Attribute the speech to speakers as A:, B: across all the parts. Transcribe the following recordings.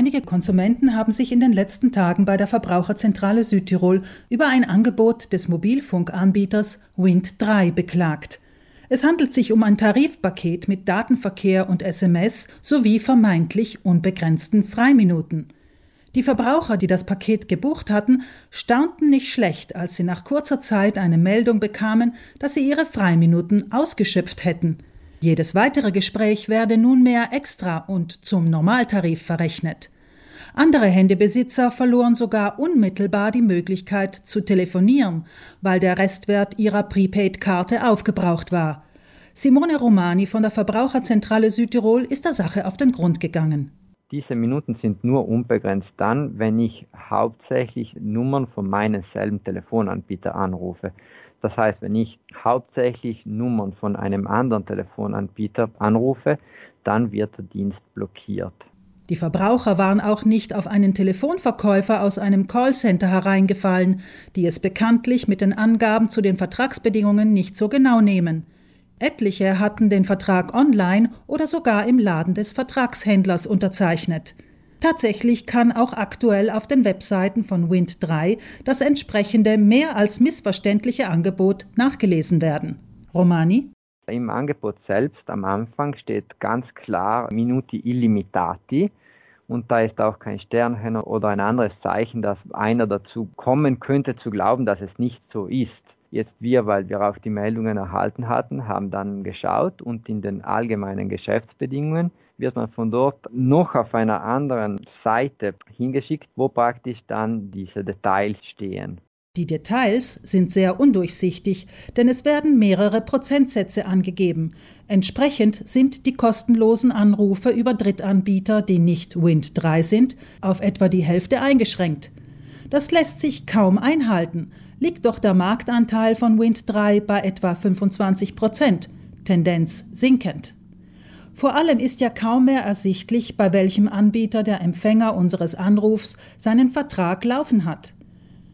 A: Einige Konsumenten haben sich in den letzten Tagen bei der Verbraucherzentrale Südtirol über ein Angebot des Mobilfunkanbieters Wind3 beklagt. Es handelt sich um ein Tarifpaket mit Datenverkehr und SMS sowie vermeintlich unbegrenzten Freiminuten. Die Verbraucher, die das Paket gebucht hatten, staunten nicht schlecht, als sie nach kurzer Zeit eine Meldung bekamen, dass sie ihre Freiminuten ausgeschöpft hätten. Jedes weitere Gespräch werde nunmehr extra und zum Normaltarif verrechnet. Andere Handybesitzer verloren sogar unmittelbar die Möglichkeit zu telefonieren, weil der Restwert ihrer Prepaid-Karte aufgebraucht war. Simone Romani von der Verbraucherzentrale Südtirol ist der Sache auf den Grund gegangen.
B: Diese Minuten sind nur unbegrenzt dann, wenn ich hauptsächlich Nummern von meinem selben Telefonanbieter anrufe. Das heißt, wenn ich hauptsächlich Nummern von einem anderen Telefonanbieter anrufe, dann wird der Dienst blockiert.
A: Die Verbraucher waren auch nicht auf einen Telefonverkäufer aus einem Callcenter hereingefallen, die es bekanntlich mit den Angaben zu den Vertragsbedingungen nicht so genau nehmen. Etliche hatten den Vertrag online oder sogar im Laden des Vertragshändlers unterzeichnet. Tatsächlich kann auch aktuell auf den Webseiten von Wind3 das entsprechende mehr als missverständliche Angebot nachgelesen werden. Romani?
B: Im Angebot selbst am Anfang steht ganz klar Minuti illimitati und da ist auch kein Sternchen oder ein anderes Zeichen, dass einer dazu kommen könnte zu glauben, dass es nicht so ist. Jetzt wir, weil wir auch die Meldungen erhalten hatten, haben dann geschaut und in den allgemeinen Geschäftsbedingungen wird man von dort noch auf einer anderen Seite hingeschickt, wo praktisch dann diese Details stehen.
A: Die Details sind sehr undurchsichtig, denn es werden mehrere Prozentsätze angegeben. Entsprechend sind die kostenlosen Anrufe über Drittanbieter, die nicht Wind 3 sind, auf etwa die Hälfte eingeschränkt. Das lässt sich kaum einhalten, liegt doch der Marktanteil von Wind 3 bei etwa 25 Prozent, Tendenz sinkend. Vor allem ist ja kaum mehr ersichtlich, bei welchem Anbieter der Empfänger unseres Anrufs seinen Vertrag laufen hat.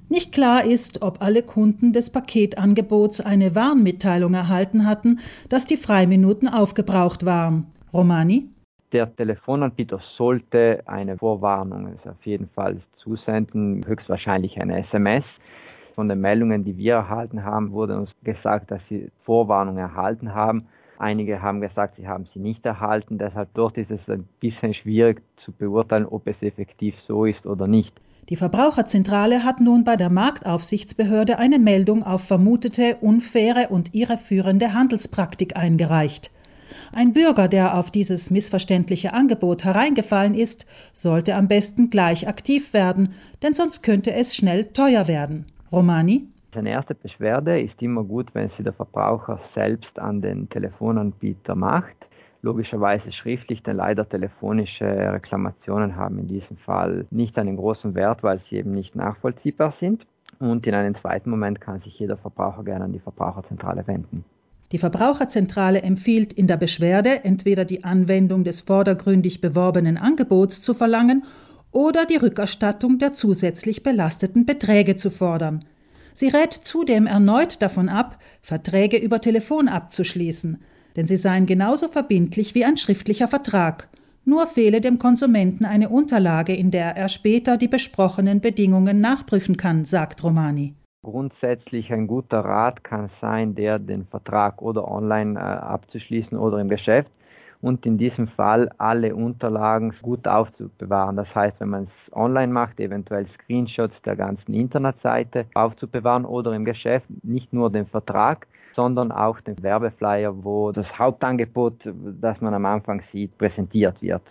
A: Nicht klar ist, ob alle Kunden des Paketangebots eine Warnmitteilung erhalten hatten, dass die Freiminuten aufgebraucht waren. Romani?
B: Der Telefonanbieter sollte eine Vorwarnung also auf jeden Fall zusenden, höchstwahrscheinlich eine SMS. Von den Meldungen, die wir erhalten haben, wurde uns gesagt, dass sie Vorwarnung erhalten haben. Einige haben gesagt, sie haben sie nicht erhalten. Deshalb dort ist es ein bisschen schwierig zu beurteilen, ob es effektiv so ist oder nicht.
A: Die Verbraucherzentrale hat nun bei der Marktaufsichtsbehörde eine Meldung auf vermutete unfaire und irreführende Handelspraktik eingereicht. Ein Bürger, der auf dieses missverständliche Angebot hereingefallen ist, sollte am besten gleich aktiv werden, denn sonst könnte es schnell teuer werden. Romani?
B: Eine erste Beschwerde ist immer gut, wenn sie der Verbraucher selbst an den Telefonanbieter macht. Logischerweise schriftlich, denn leider telefonische Reklamationen haben in diesem Fall nicht einen großen Wert, weil sie eben nicht nachvollziehbar sind. Und in einem zweiten Moment kann sich jeder Verbraucher gerne an die Verbraucherzentrale wenden.
A: Die Verbraucherzentrale empfiehlt in der Beschwerde entweder die Anwendung des vordergründig beworbenen Angebots zu verlangen oder die Rückerstattung der zusätzlich belasteten Beträge zu fordern. Sie rät zudem erneut davon ab, Verträge über Telefon abzuschließen, denn sie seien genauso verbindlich wie ein schriftlicher Vertrag. Nur fehle dem Konsumenten eine Unterlage, in der er später die besprochenen Bedingungen nachprüfen kann, sagt Romani.
B: Grundsätzlich ein guter Rat kann sein, der den Vertrag oder online äh, abzuschließen oder im Geschäft und in diesem Fall alle Unterlagen gut aufzubewahren. Das heißt, wenn man es online macht, eventuell Screenshots der ganzen Internetseite aufzubewahren oder im Geschäft nicht nur den Vertrag, sondern auch den Werbeflyer, wo das Hauptangebot, das man am Anfang sieht, präsentiert wird.